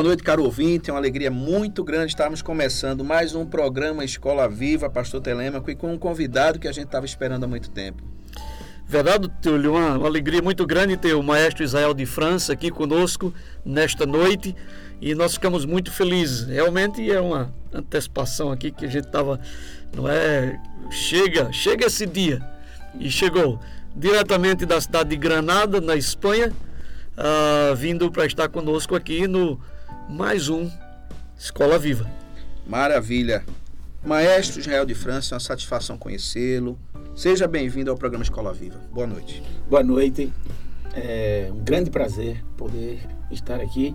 Boa noite, caro ouvinte. É uma alegria muito grande estarmos começando mais um programa Escola Viva, Pastor Telêmaco, e com um convidado que a gente estava esperando há muito tempo. Verdade, Túlio, uma, alegria muito grande ter o maestro Israel de França aqui conosco nesta noite e nós ficamos muito felizes. Realmente é uma antecipação aqui que a gente estava, não é? Chega, chega esse dia e chegou diretamente da cidade de Granada, na Espanha, uh, vindo para estar conosco aqui no mais um Escola Viva. Maravilha. Maestro Israel de França, é uma satisfação conhecê-lo. Seja bem-vindo ao programa Escola Viva. Boa noite. Boa noite. É um grande prazer poder estar aqui,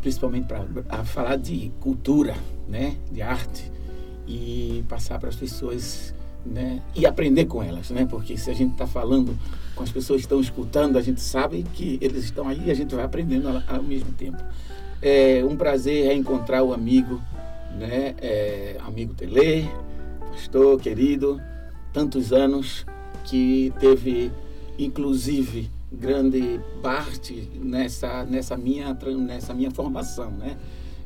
principalmente para falar de cultura, né, de arte e passar para as pessoas, né, e aprender com elas, né, porque se a gente está falando com as pessoas que estão escutando, a gente sabe que eles estão aí e a gente vai aprendendo ao mesmo tempo. É um prazer reencontrar o amigo, né? É, amigo Tele, pastor querido, tantos anos que teve, inclusive, grande parte nessa, nessa, minha, nessa minha formação, né?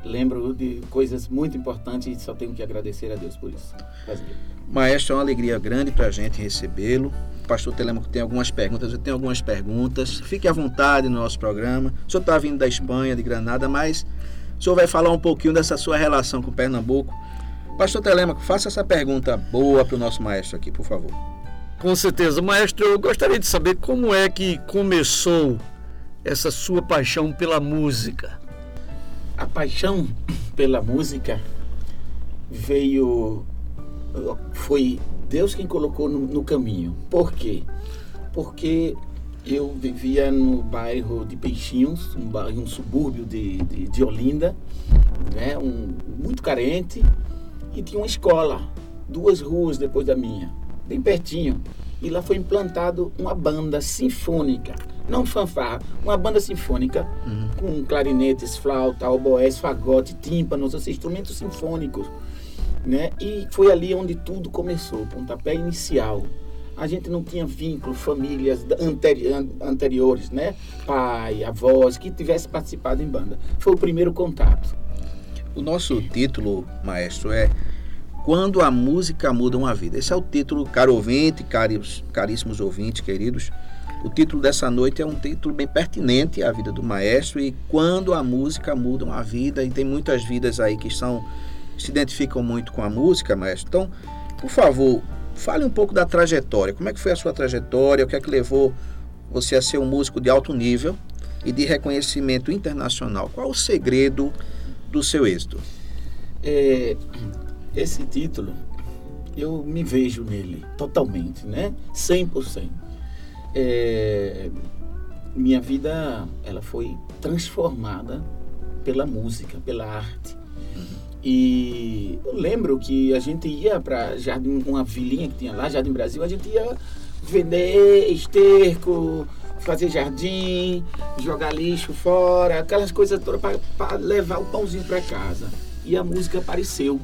Lembro de coisas muito importantes e só tenho que agradecer a Deus por isso. Prazer. Maestro, é uma alegria grande para a gente recebê-lo. O pastor Telemaco tem algumas perguntas, eu tenho algumas perguntas. Fique à vontade no nosso programa. O senhor está vindo da Espanha, de Granada, mas o senhor vai falar um pouquinho dessa sua relação com Pernambuco. Pastor Telemaco, faça essa pergunta boa para o nosso maestro aqui, por favor. Com certeza. Maestro, eu gostaria de saber como é que começou essa sua paixão pela música. A paixão pela música veio foi Deus quem colocou no, no caminho. Por quê? Porque eu vivia no bairro de Peixinhos, um, bairro, um subúrbio de, de, de, Olinda, né? um, muito carente, e tinha uma escola, duas ruas depois da minha, bem pertinho. E lá foi implantado uma banda sinfônica, não fanfarra, uma banda sinfônica uhum. com clarinetes, flauta, oboés, fagote, tímpanos, assim, instrumentos sinfônicos né? E foi ali onde tudo começou, o pontapé inicial. A gente não tinha vínculo, famílias anteri anteriores, né? Pai, avós, que tivesse participado em banda. Foi o primeiro contato. O nosso título, maestro, é Quando a Música Muda uma Vida. Esse é o título, caro ouvinte, caros, caríssimos ouvintes, queridos. O título dessa noite é um título bem pertinente à vida do maestro e quando a música muda uma vida, e tem muitas vidas aí que são se identificam muito com a música, maestro. Então, por favor, fale um pouco da trajetória. Como é que foi a sua trajetória? O que é que levou você a ser um músico de alto nível e de reconhecimento internacional? Qual o segredo do seu êxito? É, esse título, eu me vejo nele totalmente, né? 100%. É, minha vida, ela foi transformada pela música, pela arte. E eu lembro que a gente ia para Jardim, uma vilinha que tinha lá, Jardim Brasil, a gente ia vender esterco, fazer jardim, jogar lixo fora, aquelas coisas todas para levar o pãozinho para casa. E a música apareceu.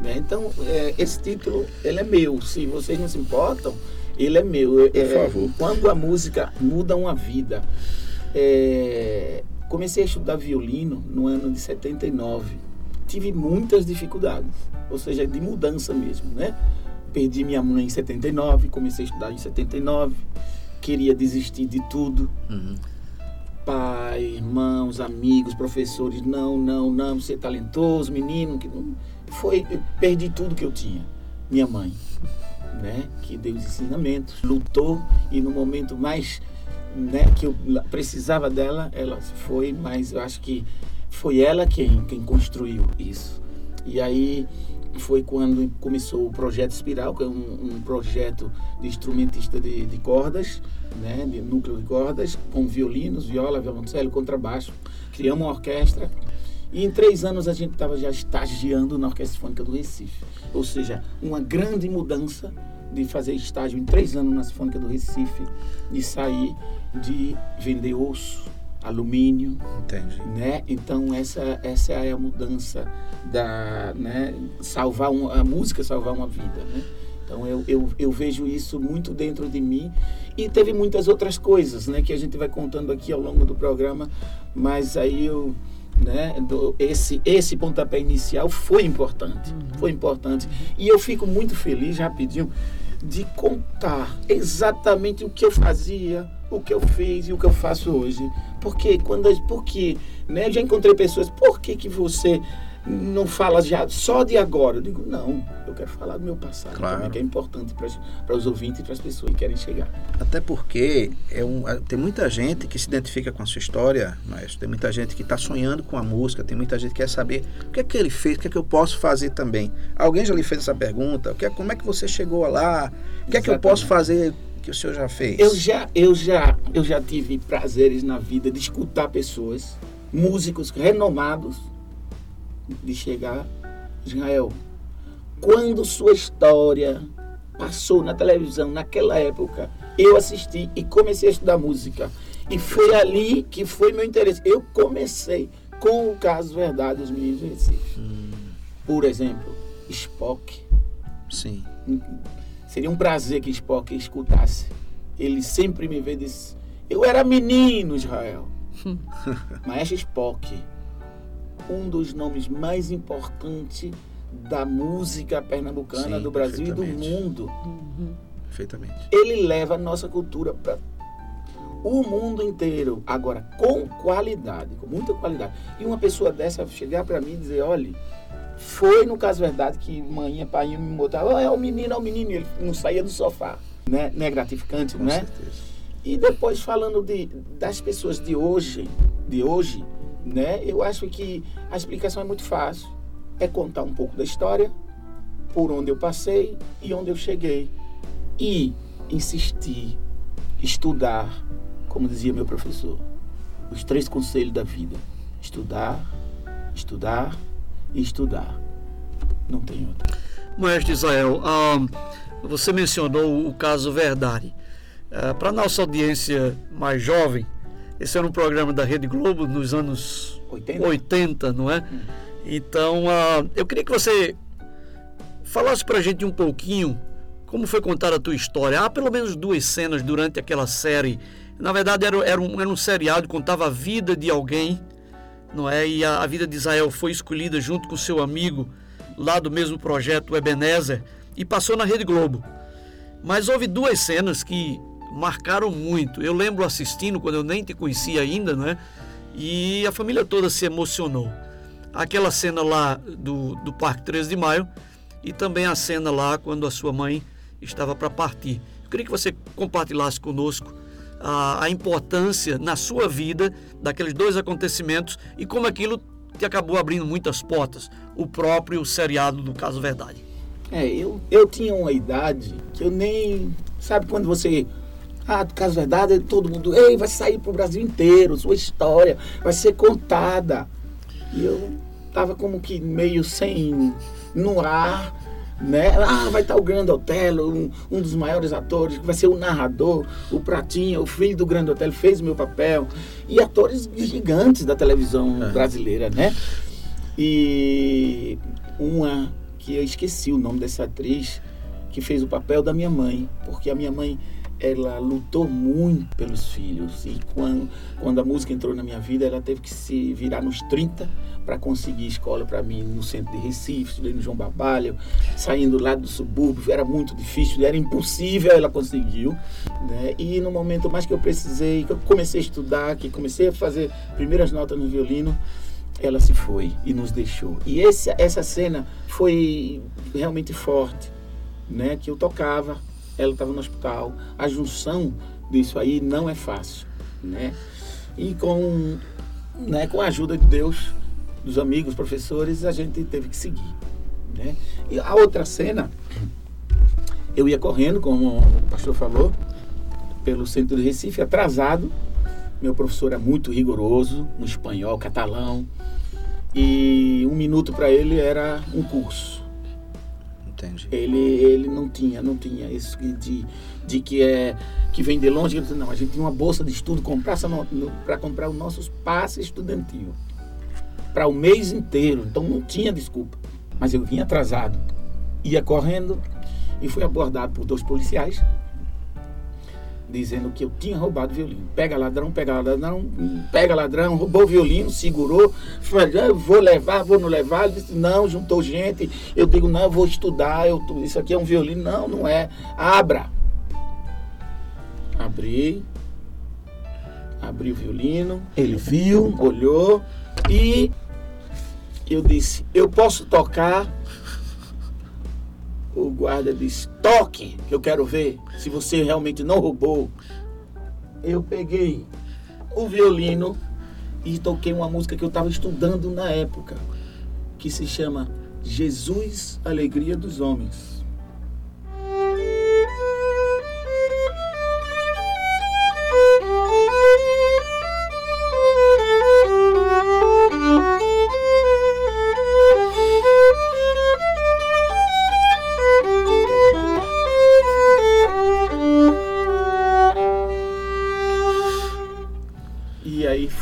Né? Então, é, esse título, ele é meu. Se vocês não se importam, ele é meu. Por é, favor. Quando a música muda uma vida. É, comecei a estudar violino no ano de 79 tive muitas dificuldades, ou seja, de mudança mesmo, né? Perdi minha mãe em 79, comecei a estudar em 79, queria desistir de tudo. Uhum. Pai, irmãos, amigos, professores, não, não, não, você é talentoso, menino, que não foi, perdi tudo que eu tinha. Minha mãe, né, que deu os ensinamentos, lutou e no momento mais, né, que eu precisava dela, ela foi, mas eu acho que foi ela quem, quem construiu isso. E aí foi quando começou o projeto Espiral, que é um, um projeto de instrumentista de, de, cordas, né, de núcleo de cordas, com violinos, viola, violoncelo, contrabaixo. Criamos uma orquestra e em três anos a gente estava já estagiando na Orquestra Sinfônica do Recife. Ou seja, uma grande mudança de fazer estágio em três anos na Sinfônica do Recife e sair de vender osso, alumínio. Entendi. Né? Então essa, essa é a mudança da né? salvar uma, a música salvar uma vida. Né? Então eu, eu, eu vejo isso muito dentro de mim e teve muitas outras coisas né, que a gente vai contando aqui ao longo do programa, mas aí eu né, do, esse, esse pontapé inicial foi importante, uhum. foi importante. E eu fico muito feliz, rapidinho, de contar exatamente o que eu fazia, o que eu fiz e o que eu faço hoje. Porque quando porque, né, eu já encontrei pessoas, por que que você não fala já só de agora. Eu digo, não, eu quero falar do meu passado, claro. também, que é importante para os ouvintes e para as pessoas que querem chegar. Até porque é um, tem muita gente que se identifica com a sua história, mas tem muita gente que está sonhando com a música, tem muita gente que quer saber o que é que ele fez, o que é que eu posso fazer também. Alguém já lhe fez essa pergunta? O que é, como é que você chegou lá? O que é que eu posso fazer que o senhor já fez? Eu já, eu já, eu já tive prazeres na vida de escutar pessoas, músicos renomados, de chegar, Israel, quando sua história passou na televisão naquela época, eu assisti e comecei a estudar música. E foi ali que foi meu interesse. Eu comecei com o caso Verdade dos Meninos de Recife. Hum. Por exemplo, Spock. Sim. Seria um prazer que Spock escutasse. Ele sempre me vê e disse: Eu era menino, Israel. Maestro Spock um dos nomes mais importantes da música pernambucana Sim, do Brasil e do mundo. Uhum. Perfeitamente. Ele leva a nossa cultura para o mundo inteiro, agora com qualidade, com muita qualidade. E uma pessoa dessa chegar para mim e dizer, olha, foi no caso verdade que mãe e pai me botavam, oh, é o menino, é o menino, e ele não saía do sofá, né? Não é gratificante, com né? Certeza. E depois falando de, das pessoas de hoje, de hoje, né? Eu acho que a explicação é muito fácil. É contar um pouco da história, por onde eu passei e onde eu cheguei. E insistir, estudar, como dizia meu professor, os três conselhos da vida: estudar, estudar e estudar. Não tem outro. Maestro Israel, ah, você mencionou o caso Verdade. Ah, Para nossa audiência mais jovem, esse era um programa da Rede Globo nos anos 80, 80 não é? Hum. Então, uh, eu queria que você falasse para a gente um pouquinho como foi contada a tua história. Há pelo menos duas cenas durante aquela série. Na verdade, era, era, um, era um seriado, contava a vida de alguém, não é? E a, a vida de Israel foi escolhida junto com seu amigo lá do mesmo projeto, Ebenezer, e passou na Rede Globo. Mas houve duas cenas que marcaram muito. Eu lembro assistindo quando eu nem te conhecia ainda, né? E a família toda se emocionou. Aquela cena lá do, do Parque 13 de Maio e também a cena lá quando a sua mãe estava para partir. Eu queria que você compartilhasse conosco a, a, importância na sua vida daqueles dois acontecimentos e como aquilo te acabou abrindo muitas portas, o próprio seriado do Caso Verdade. É, eu, eu tinha uma idade que eu nem. Sabe quando você ah, do caso verdade, todo mundo, ei, vai sair para o Brasil inteiro, sua história vai ser contada. E eu tava como que meio sem no ar, né? Ah, vai estar o Grande Otelo, um, um, dos maiores atores, que vai ser o narrador, o Pratinha, o filho do Grande Otelo, fez o meu papel. E atores gigantes da televisão é. brasileira, né? E uma que eu esqueci o nome dessa atriz, que fez o papel da minha mãe, porque a minha mãe ela lutou muito pelos filhos e quando, quando a música entrou na minha vida, ela teve que se virar nos 30 para conseguir escola para mim no centro de Recife, estudei no João Barbalho, saindo lá do subúrbio, era muito difícil, era impossível, ela conseguiu, né? E no momento mais que eu precisei, que eu comecei a estudar, que comecei a fazer primeiras notas no violino, ela se foi e nos deixou. E esse, essa cena foi realmente forte, né? Que eu tocava ela estava no hospital. A junção disso aí não é fácil, né? E com, né, com a ajuda de Deus, dos amigos, professores, a gente teve que seguir. Né? E a outra cena, eu ia correndo, como o pastor falou, pelo centro de Recife, atrasado. Meu professor é muito rigoroso no espanhol, catalão, e um minuto para ele era um curso. Entendi. Ele, ele não tinha, não tinha isso de, de que é que vem de longe. Não, a gente tinha uma bolsa de estudo para comprar os nossos passes estudantil para o mês inteiro. Então não tinha desculpa. Mas eu vinha atrasado, ia correndo e fui abordado por dois policiais dizendo que eu tinha roubado o violino. Pega ladrão, pega ladrão, pega ladrão, roubou o violino, segurou, falou, vou levar, vou não levar. Ele disse, não, juntou gente. Eu digo, não, eu vou estudar, eu, isso aqui é um violino. Não, não é. Abra. Abri. Abri o violino, ele viu, olhou e eu disse, eu posso tocar o guarda disse: toque, que eu quero ver se você realmente não roubou. Eu peguei o violino e toquei uma música que eu estava estudando na época, que se chama Jesus, Alegria dos Homens.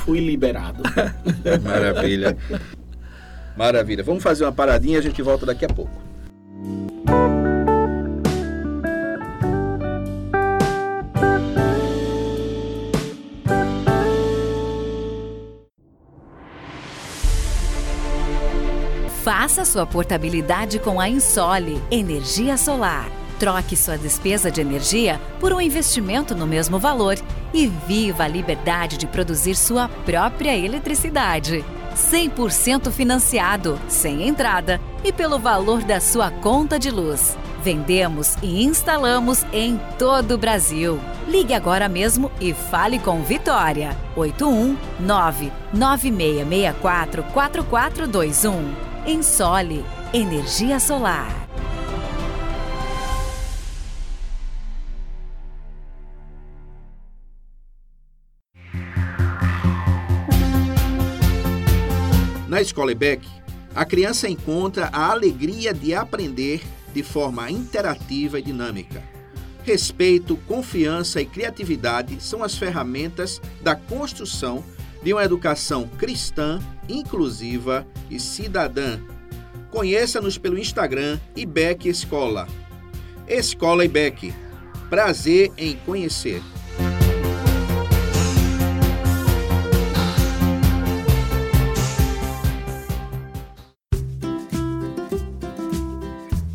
Fui liberado. Maravilha. Maravilha. Vamos fazer uma paradinha e a gente volta daqui a pouco. Faça sua portabilidade com a Insole Energia Solar. Troque sua despesa de energia por um investimento no mesmo valor e viva a liberdade de produzir sua própria eletricidade. 100% financiado, sem entrada e pelo valor da sua conta de luz. Vendemos e instalamos em todo o Brasil. Ligue agora mesmo e fale com Vitória. 819 9664 4421. Ensole Energia Solar. Escola EBEC, a criança encontra a alegria de aprender de forma interativa e dinâmica. Respeito, confiança e criatividade são as ferramentas da construção de uma educação cristã, inclusiva e cidadã. Conheça-nos pelo Instagram IBEC Escola. Escola IBEC. Prazer em conhecer.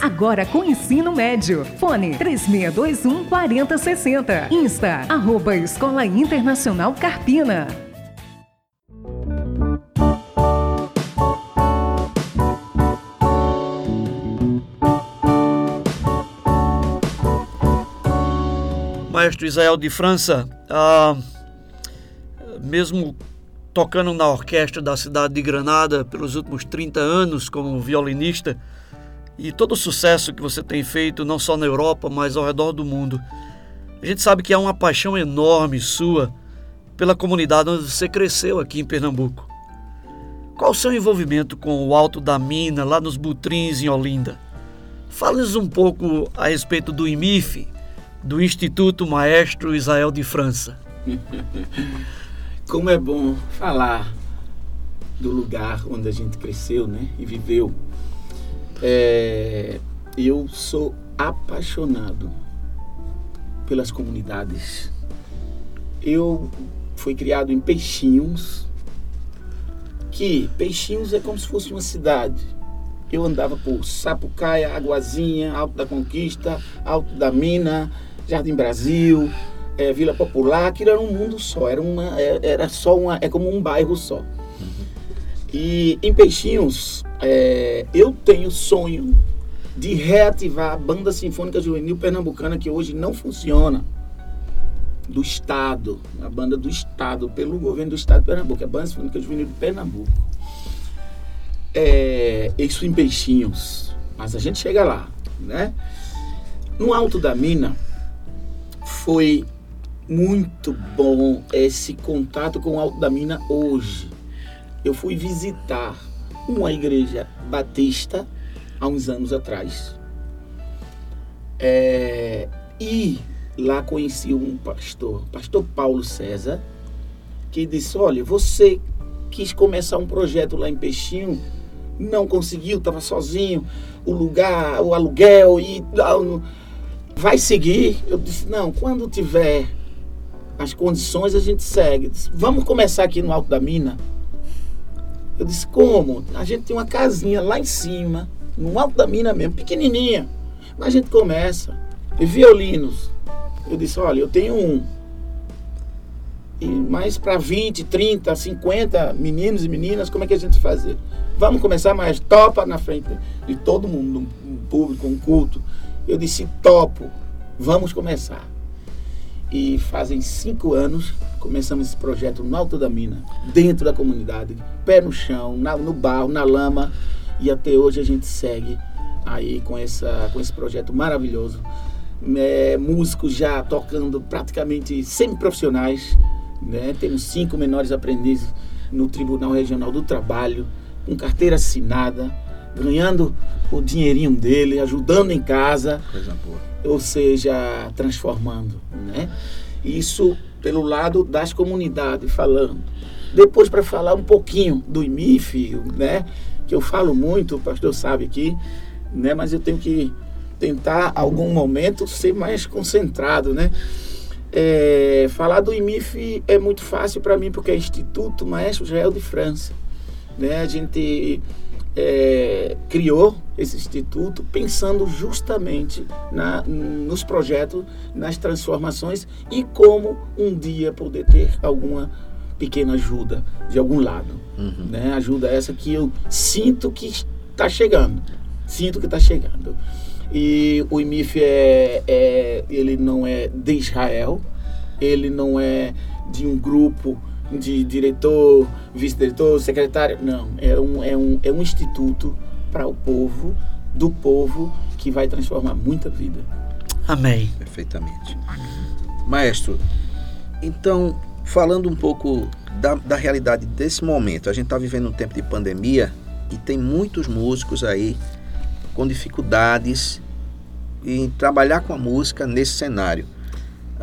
agora com ensino médio. Fone 3621 4060. Insta, arroba Escola Internacional Carpina. Maestro Israel de França, ah, mesmo tocando na orquestra da cidade de Granada pelos últimos 30 anos como violinista, e todo o sucesso que você tem feito, não só na Europa, mas ao redor do mundo. A gente sabe que há uma paixão enorme sua pela comunidade onde você cresceu aqui em Pernambuco. Qual o seu envolvimento com o Alto da Mina, lá nos Butrins, em Olinda? Fale-nos um pouco a respeito do IMIF, do Instituto Maestro Israel de França. Como é bom falar do lugar onde a gente cresceu né, e viveu. É, eu sou apaixonado pelas comunidades. Eu fui criado em Peixinhos, que Peixinhos é como se fosse uma cidade. Eu andava por Sapucaia, Aguazinha, Alto da Conquista, Alto da Mina, Jardim Brasil, é, Vila Popular, aquilo era um mundo só, era, uma, é, era só uma, é como um bairro só. E em Peixinhos, é, eu tenho sonho de reativar a Banda Sinfônica Juvenil Pernambucana, que hoje não funciona, do Estado, a banda do Estado, pelo governo do Estado de Pernambuco, a Banda Sinfônica Juvenil de Pernambuco. É, isso em Peixinhos, mas a gente chega lá, né? No Alto da Mina, foi muito bom esse contato com o Alto da Mina hoje. Eu fui visitar uma igreja batista há uns anos atrás. É, e lá conheci um pastor, pastor Paulo César, que disse: Olha, você quis começar um projeto lá em Peixinho, não conseguiu, estava sozinho, o lugar, o aluguel e vai seguir. Eu disse: Não, quando tiver as condições a gente segue. Disse, Vamos começar aqui no Alto da Mina. Eu disse, como? A gente tem uma casinha lá em cima, no alto da mina mesmo, pequenininha. Mas a gente começa. E violinos. Eu disse, olha, eu tenho um. E mais para 20, 30, 50 meninos e meninas, como é que a gente fazer? Vamos começar, mas topa na frente de todo mundo, um público, um culto. Eu disse, topo, vamos começar. E fazem cinco anos começamos esse projeto no Alto da Mina, dentro da comunidade, pé no chão, na, no barro, na lama. E até hoje a gente segue aí com, essa, com esse projeto maravilhoso. É, músicos já tocando praticamente semi-profissionais. Né? Temos cinco menores aprendizes no Tribunal Regional do Trabalho, com carteira assinada, ganhando o dinheirinho dele, ajudando em casa. Coisa boa. Ou seja, transformando. Né? Isso pelo lado das comunidades, falando. Depois, para falar um pouquinho do IMIF, né? que eu falo muito, o pastor sabe aqui, né? mas eu tenho que tentar, algum momento, ser mais concentrado. Né? É, falar do IMIF é muito fácil para mim, porque é Instituto Maestro Israel de França. Né? A gente é, criou esse instituto pensando justamente na, nos projetos, nas transformações e como um dia poder ter alguma pequena ajuda de algum lado. Uhum. Né? Ajuda essa que eu sinto que está chegando. Sinto que está chegando. E o IMIF é, é, ele não é de Israel, ele não é de um grupo de diretor, vice-diretor, secretário. Não, é um, é um, é um instituto para o povo, do povo, que vai transformar muita vida. Amém. Perfeitamente. Maestro, então, falando um pouco da, da realidade desse momento, a gente está vivendo um tempo de pandemia e tem muitos músicos aí com dificuldades em trabalhar com a música nesse cenário.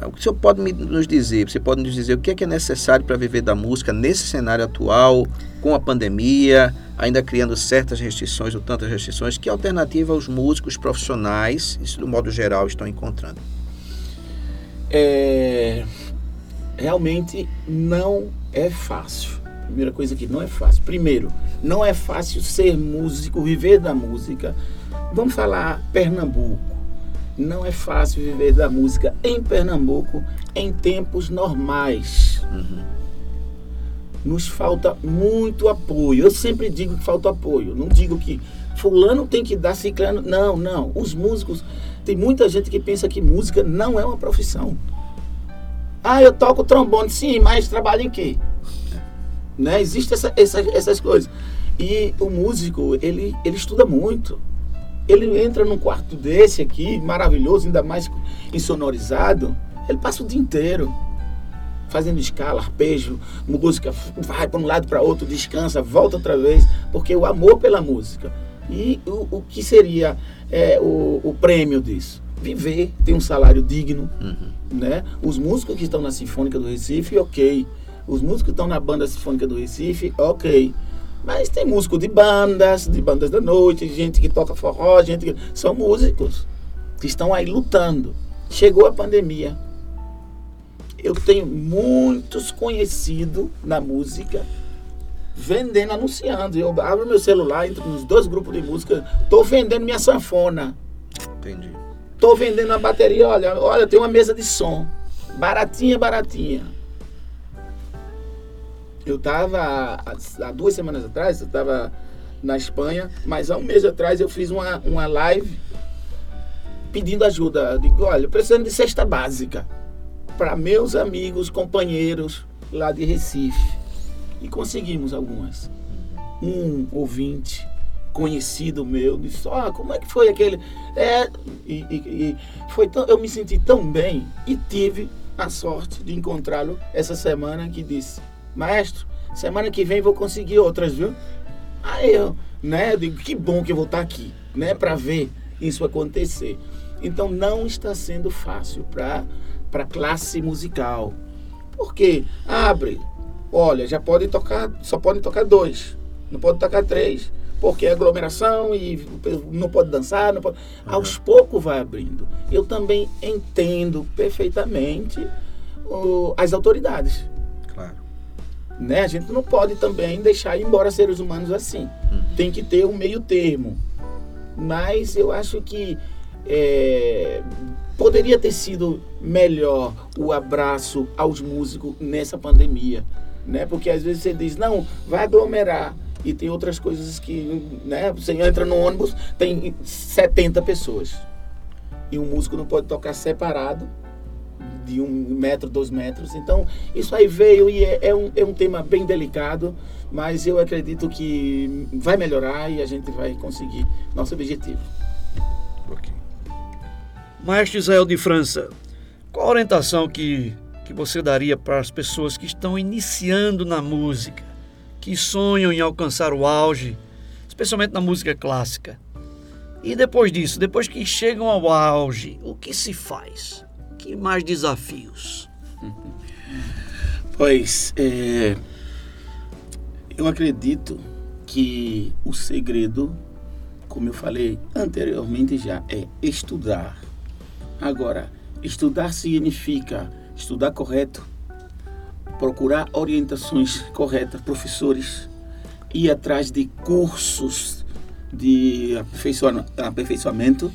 O que o senhor pode nos dizer? Você pode nos dizer o que é, que é necessário para viver da música nesse cenário atual, com a pandemia, ainda criando certas restrições ou tantas restrições? Que alternativa os músicos profissionais, isso do modo geral, estão encontrando? É, realmente não é fácil. Primeira coisa que não é fácil. Primeiro, não é fácil ser músico, viver da música. Vamos falar Pernambuco não é fácil viver da música em Pernambuco em tempos normais. Uhum. Nos falta muito apoio. Eu sempre digo que falta apoio. Não digo que fulano tem que dar ciclano. Não, não. Os músicos. Tem muita gente que pensa que música não é uma profissão. Ah, eu toco trombone, sim, mas trabalho em quê? Né? Existem essa, essa, essas coisas. E o músico, ele, ele estuda muito ele entra num quarto desse aqui, maravilhoso, ainda mais insonorizado, ele passa o dia inteiro fazendo escala, arpejo, música, vai para um lado para outro, descansa, volta outra vez, porque o amor pela música E o, o que seria é, o, o prêmio disso? Viver, ter um salário digno, né? Os músicos que estão na Sinfônica do Recife, ok. Os músicos que estão na Banda Sinfônica do Recife, ok. Mas tem músico de bandas, de bandas da noite, gente que toca forró, gente que... São músicos que estão aí lutando. Chegou a pandemia. Eu tenho muitos conhecidos na música vendendo, anunciando. Eu abro meu celular, entro nos dois grupos de música, tô vendendo minha sanfona. Entendi. Tô vendendo a bateria, olha, olha, tem uma mesa de som. Baratinha, baratinha. Eu tava há, duas semanas atrás, eu tava na Espanha, mas há um mês atrás eu fiz uma, uma live pedindo ajuda. Eu digo, olha, precisando de cesta básica para meus amigos, companheiros lá de Recife. E conseguimos algumas. Um ouvinte conhecido meu disse, ah, como é que foi aquele. É, e, e, e foi tão, eu me senti tão bem e tive a sorte de encontrá-lo essa semana que disse, maestro, semana que vem vou conseguir outras, viu? Aí eu, né, eu digo, que bom que eu vou estar aqui, né, para ver isso acontecer. Então não está sendo fácil para para classe musical. Porque abre, olha, já pode tocar, só pode tocar dois, não pode tocar três, porque é aglomeração e não pode dançar, não pode. Uhum. Aos poucos vai abrindo. Eu também entendo perfeitamente o, as autoridades. Né? A gente não pode também deixar ir embora seres humanos assim. Uhum. Tem que ter um meio termo. Mas eu acho que é, poderia ter sido melhor o abraço aos músicos nessa pandemia, né? Porque às vezes você diz, não, vai aglomerar. E tem outras coisas que, né? Você entra no ônibus, tem 70 pessoas. E um músico não pode tocar separado de um metro, dois metros. Então, isso aí veio e é, é, um, é um tema bem delicado, mas eu acredito que vai melhorar e a gente vai conseguir nosso objetivo. Okay. Maestro Israel de França, qual a orientação que, que você daria para as pessoas que estão iniciando na música, que sonham em alcançar o auge, especialmente na música clássica? E depois disso, depois que chegam ao auge, o que se faz? Que mais desafios? Pois, é, eu acredito que o segredo, como eu falei anteriormente já, é estudar Agora, estudar significa estudar correto, procurar orientações corretas, professores, ir atrás de cursos de aperfeiçoamento.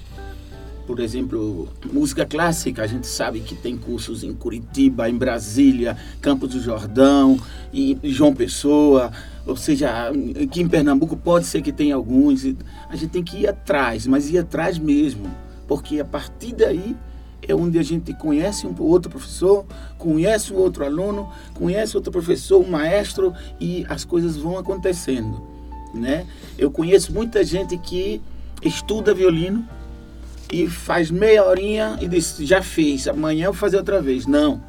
Por exemplo, música clássica, a gente sabe que tem cursos em Curitiba, em Brasília, Campos do Jordão e João Pessoa, ou seja, aqui em Pernambuco pode ser que tenha alguns. A gente tem que ir atrás, mas ir atrás mesmo porque a partir daí é onde a gente conhece um outro professor, conhece um outro aluno, conhece outro professor, um maestro e as coisas vão acontecendo, né? Eu conheço muita gente que estuda violino e faz meia horinha e diz já fez, amanhã eu vou fazer outra vez. Não.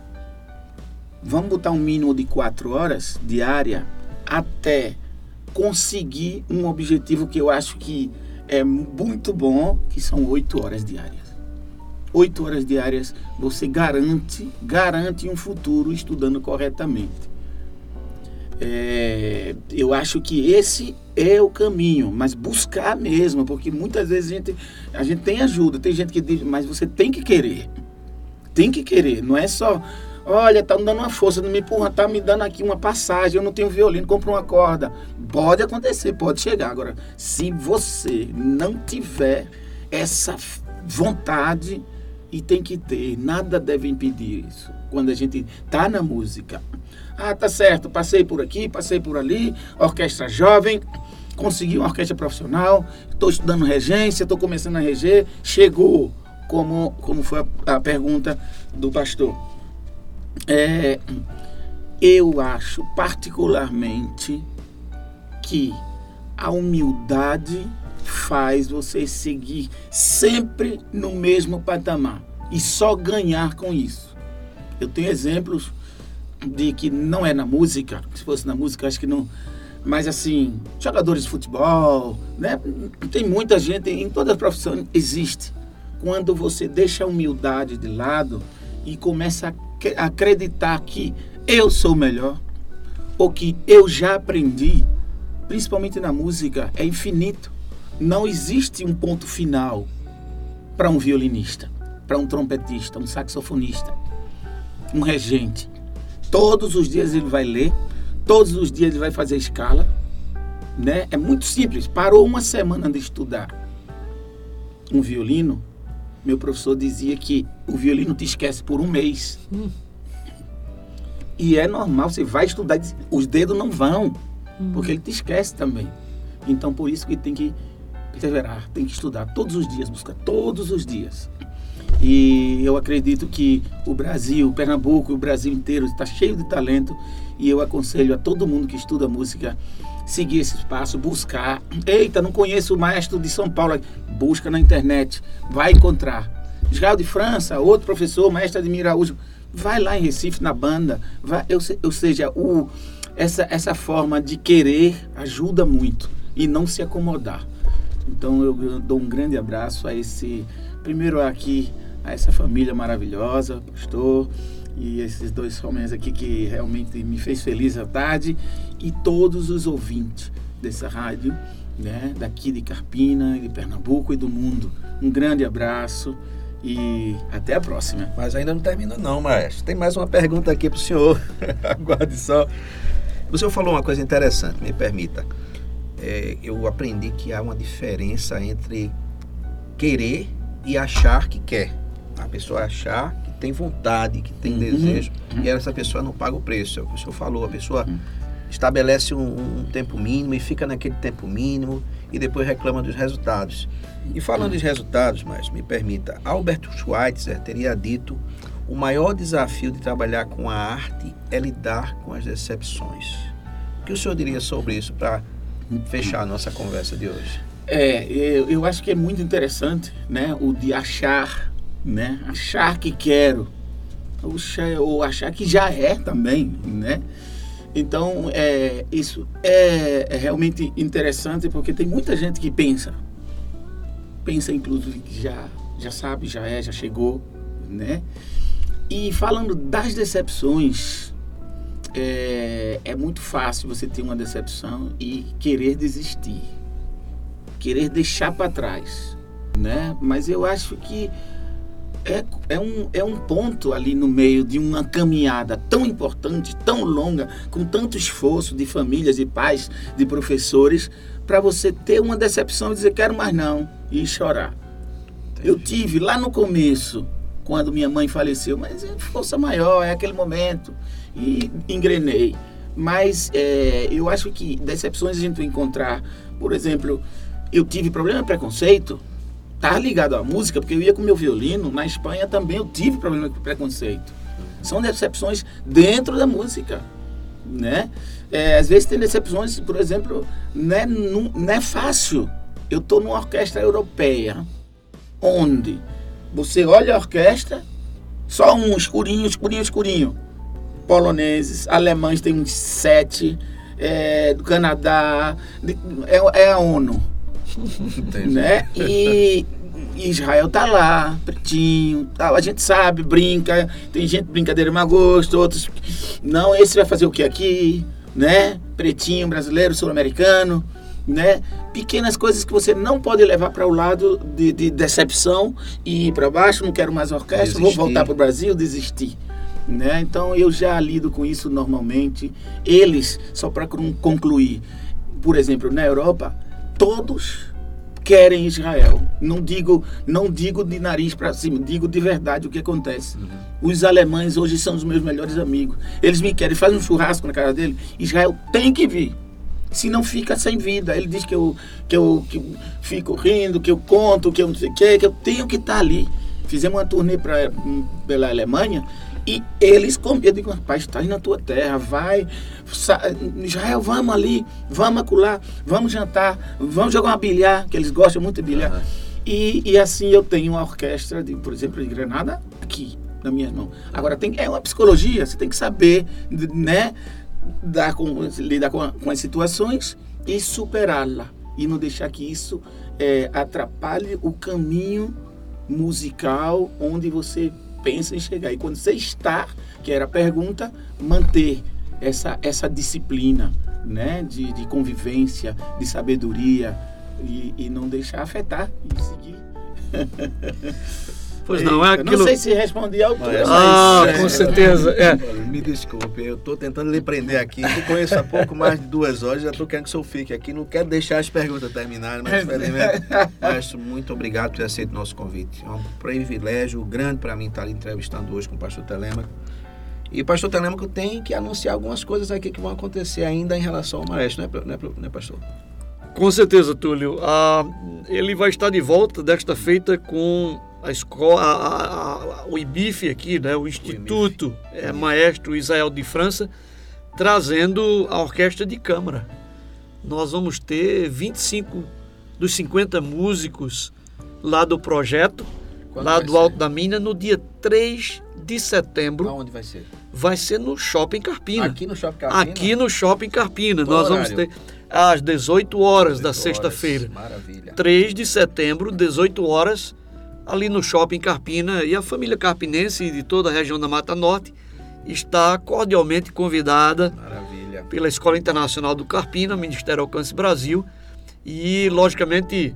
Vamos botar um mínimo de quatro horas diária até conseguir um objetivo que eu acho que é muito bom, que são oito horas diárias. Oito horas diárias você garante, garante um futuro estudando corretamente. É, eu acho que esse é o caminho, mas buscar mesmo, porque muitas vezes a gente, a gente tem ajuda, tem gente que diz, mas você tem que querer. Tem que querer, não é só Olha, tá me dando uma força, não me empurra, tá me dando aqui uma passagem, eu não tenho violino, compro uma corda. Pode acontecer, pode chegar. Agora, se você não tiver essa vontade, e tem que ter, nada deve impedir isso. Quando a gente tá na música. Ah, tá certo, passei por aqui, passei por ali, orquestra jovem, consegui uma orquestra profissional, estou estudando regência, estou começando a reger, chegou, como, como foi a, a pergunta do pastor é, eu acho particularmente que a humildade faz você seguir sempre no mesmo patamar e só ganhar com isso. Eu tenho exemplos de que não é na música, se fosse na música, acho que não, Mas assim, jogadores de futebol, né? Tem muita gente, em todas as profissões existe. Quando você deixa a humildade de lado e começa a acreditar que eu sou melhor, ou que eu já aprendi, principalmente na música, é infinito. Não existe um ponto final para um violinista, para um trompetista, um saxofonista, um regente. Todos os dias ele vai ler, todos os dias ele vai fazer escala, né? É muito simples. Parou uma semana de estudar um violino, meu professor dizia que o violino te esquece por um mês. Hum. E é normal, você vai estudar, os dedos não vão, hum. porque ele te esquece também. Então, por isso que tem que perseverar, tem que estudar todos os dias, buscar todos os dias. E eu acredito que o Brasil, Pernambuco, o Brasil inteiro está cheio de talento e eu aconselho a todo mundo que estuda música seguir esse espaço, buscar. Eita, não conheço o maestro de São Paulo. Busca na internet, vai encontrar. Israel de França, outro professor, mestre Admir Araújo, vai lá em Recife na banda. Vai, eu, ou seja, o, essa, essa forma de querer ajuda muito e não se acomodar. Então eu dou um grande abraço a esse, primeiro aqui, a essa família maravilhosa, pastor, e esses dois homens aqui que realmente me fez feliz à tarde, e todos os ouvintes dessa rádio, né, daqui de Carpina, de Pernambuco e do mundo. Um grande abraço e até a próxima. Mas ainda não termina não, maestro. Tem mais uma pergunta aqui para o senhor. Aguarde só. O senhor falou uma coisa interessante, me permita é, eu aprendi que há uma diferença entre querer e achar que quer. A pessoa achar que tem vontade, que tem uhum. desejo, uhum. e essa pessoa não paga o preço. É o que o senhor falou. A pessoa uhum. estabelece um, um, tempo mínimo e fica naquele tempo mínimo e depois reclama dos resultados. E falando dos resultados, mas me permita, Albert Schweitzer teria dito o maior desafio de trabalhar com a arte é lidar com as decepções. O que o senhor diria sobre isso para fechar a nossa conversa de hoje? É, eu, eu acho que é muito interessante, né? O de achar, né? Achar que quero, ou achar que já é também, né? Então, é, isso é, é, realmente interessante porque tem muita gente que pensa, pensa inclusive que já, já sabe, já é, já chegou, né? E falando das decepções, é, é muito fácil você ter uma decepção e querer desistir, querer deixar para trás, né? Mas eu acho que é, é, um, é um ponto ali no meio de uma caminhada tão importante, tão longa, com tanto esforço de famílias, de pais, de professores, para você ter uma decepção e dizer quero mais não e chorar. Entendi. Eu tive lá no começo, quando minha mãe faleceu, mas é força maior, é aquele momento e engrenei. Mas é, eu acho que decepções a gente encontrar. Por exemplo, eu tive problema de preconceito, tá ligado à música, porque eu ia com meu violino. Na Espanha também eu tive problema de preconceito. São decepções dentro da música, né? É, às vezes tem decepções, por exemplo, não é, não, é fácil. Eu estou numa orquestra europeia, onde você olha a orquestra, só um escurinho, escurinho, escurinho poloneses, alemães tem uns sete, é, do Canadá, é, é a ONU. Né? E Israel tá lá, pretinho, tal. a gente sabe, brinca, tem gente brincadeira mau gosto, outros não, esse vai fazer o que aqui, né? Pretinho, brasileiro, sul-americano, né? Pequenas coisas que você não pode levar para o lado de, de, decepção e ir para baixo, não quero mais orquestra, desistir. vou voltar para o Brasil, desistir. Né? Então eu já lido com isso normalmente. Eles, só para concluir, por exemplo, na Europa, todos querem Israel. Não digo, não digo de nariz para cima, digo de verdade o que acontece. Uhum. Os alemães hoje são os meus melhores amigos. Eles me querem, fazem um churrasco na casa dele. Israel tem que vir. Se não fica sem vida. Ele diz que eu, que eu que fico rindo, que eu conto, que eu não sei o que, que eu tenho que estar tá ali. Fizemos uma turnê pra, pela Alemanha e eles, eu digo, rapaz, está aí na tua terra, vai, Israel, vamos ali, vamos acular, vamos jantar, vamos jogar uma bilhar, que eles gostam muito de bilhar. Uhum. E, e assim eu tenho uma orquestra, de, por exemplo, de Granada, aqui, na minha mão. Agora, tem, é uma psicologia, você tem que saber, né? dar com, lidar com, com as situações e superá-la. E não deixar que isso é, atrapalhe o caminho musical onde você pensa em chegar. E quando você está, que era a pergunta, manter essa, essa disciplina né, de, de convivência, de sabedoria e, e não deixar afetar e seguir. Pois não, é aquilo... Eu não sei se respondi altura, mas... Ah, mas... com certeza. É. Me desculpe, eu estou tentando lhe prender aqui. Eu conheço há pouco mais de duas horas, já estou querendo que o senhor fique aqui. Não quero deixar as perguntas terminarem, mas mas muito obrigado por ter aceito o nosso convite. É um privilégio grande para mim estar entrevistando hoje com o pastor Telemaco. E o pastor Telemaco tem que anunciar algumas coisas aqui que vão acontecer ainda em relação ao maestro, não é, não é, não é pastor? Com certeza, Túlio. Ah, ele vai estar de volta desta feita com a escola, a, a, o IBIF aqui, né, o Instituto o é, Maestro Israel de França, trazendo a orquestra de câmara. Nós vamos ter 25 dos 50 músicos lá do projeto, Quando lá do ser? Alto da Mina, no dia 3 de setembro. Aonde vai ser? Vai ser no Shopping Carpina. Aqui no Shopping Carpina? Aqui no Shopping Carpina. Nós horário? vamos ter às 18 horas 18 da sexta-feira. Maravilha. 3 de setembro, 18 horas ali no Shopping Carpina e a família carpinense de toda a região da Mata Norte está cordialmente convidada Maravilha. pela Escola Internacional do Carpina, Ministério Alcance Brasil e, logicamente,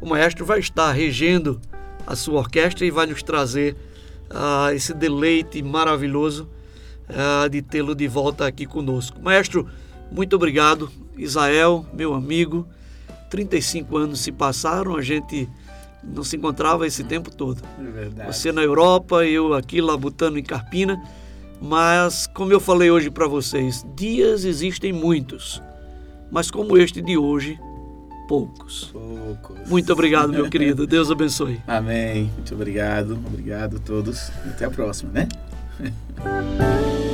o maestro vai estar regendo a sua orquestra e vai nos trazer uh, esse deleite maravilhoso uh, de tê-lo de volta aqui conosco. Maestro, muito obrigado. Israel, meu amigo, 35 anos se passaram, a gente não se encontrava esse tempo todo. É verdade. Você na Europa, eu aqui labutando em Carpina. Mas, como eu falei hoje para vocês, dias existem muitos, mas como este de hoje, poucos. Poucos. Muito obrigado, meu querido. Deus abençoe. Amém. Muito obrigado. Obrigado a todos. Até a próxima, né?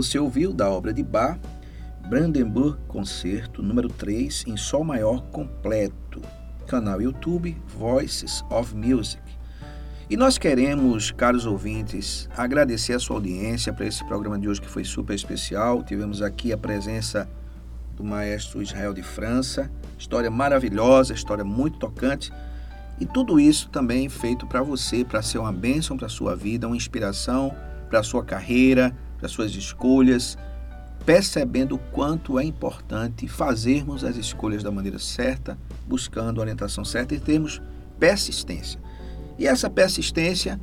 Você ouviu da obra de Bach, Brandenburg Concerto número 3 em Sol maior completo, canal YouTube Voices of Music. E nós queremos, caros ouvintes, agradecer a sua audiência para esse programa de hoje que foi super especial. Tivemos aqui a presença do maestro Israel de França, história maravilhosa, história muito tocante. E tudo isso também feito para você, para ser uma bênção para a sua vida, uma inspiração para a sua carreira, para suas escolhas, percebendo o quanto é importante fazermos as escolhas da maneira certa, buscando a orientação certa e termos persistência. E essa persistência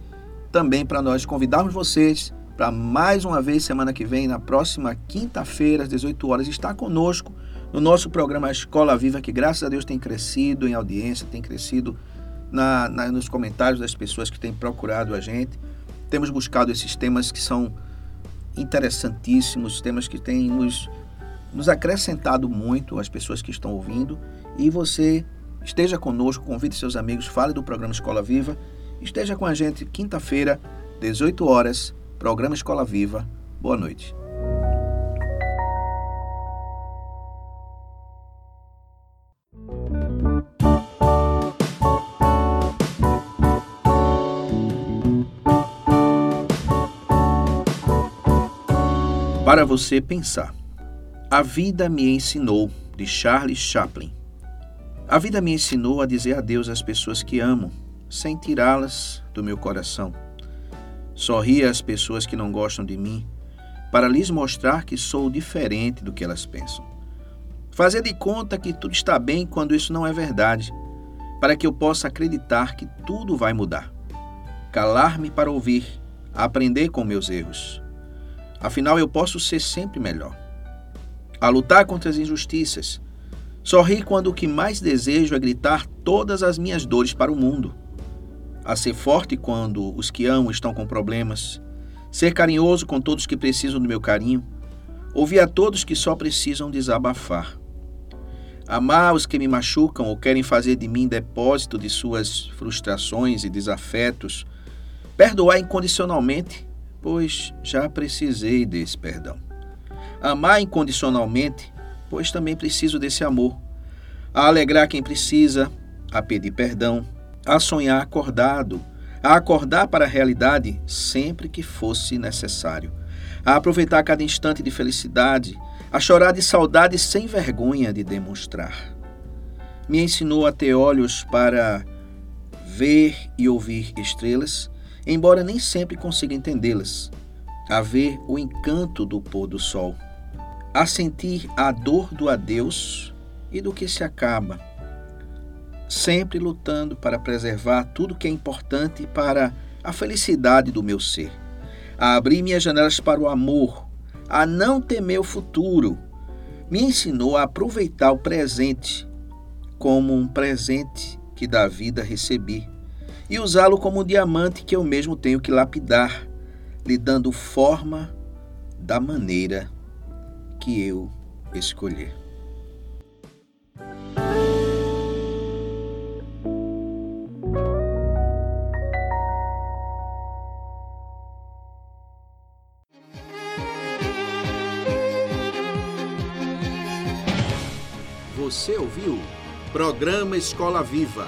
também para nós convidarmos vocês para mais uma vez semana que vem, na próxima quinta-feira, às 18 horas, estar conosco no nosso programa Escola Viva, que graças a Deus tem crescido em audiência, tem crescido na, na, nos comentários das pessoas que têm procurado a gente. Temos buscado esses temas que são interessantíssimos, temas que têm nos, nos acrescentado muito as pessoas que estão ouvindo. E você esteja conosco, convide seus amigos, fale do programa Escola Viva. Esteja com a gente quinta-feira, 18 horas, programa Escola Viva. Boa noite. Para você pensar. A vida me ensinou, de Charles Chaplin. A vida me ensinou a dizer adeus às pessoas que amo, sem tirá-las do meu coração. Sorrir às pessoas que não gostam de mim, para lhes mostrar que sou diferente do que elas pensam. Fazer de conta que tudo está bem quando isso não é verdade, para que eu possa acreditar que tudo vai mudar. Calar-me para ouvir, aprender com meus erros Afinal, eu posso ser sempre melhor. A lutar contra as injustiças. Sorrir quando o que mais desejo é gritar todas as minhas dores para o mundo. A ser forte quando os que amo estão com problemas. Ser carinhoso com todos que precisam do meu carinho. Ouvir a todos que só precisam desabafar. Amar os que me machucam ou querem fazer de mim depósito de suas frustrações e desafetos. Perdoar incondicionalmente, pois já precisei desse perdão. Amar incondicionalmente, pois também preciso desse amor. A alegrar quem precisa, a pedir perdão, a sonhar acordado, a acordar para a realidade sempre que fosse necessário, a aproveitar cada instante de felicidade, a chorar de saudade sem vergonha de demonstrar. Me ensinou a ter olhos para ver e ouvir estrelas, embora nem sempre consiga entendê-las, a ver o encanto do pôr do sol, a sentir a dor do adeus e do que se acaba, sempre lutando para preservar tudo que é importante para a felicidade do meu ser, a abrir minhas janelas para o amor, a não temer o futuro, me ensinou a aproveitar o presente como um presente que da vida recebi e usá-lo como um diamante que eu mesmo tenho que lapidar, lhe dando forma da maneira que eu escolher. Você ouviu? Programa Escola Viva.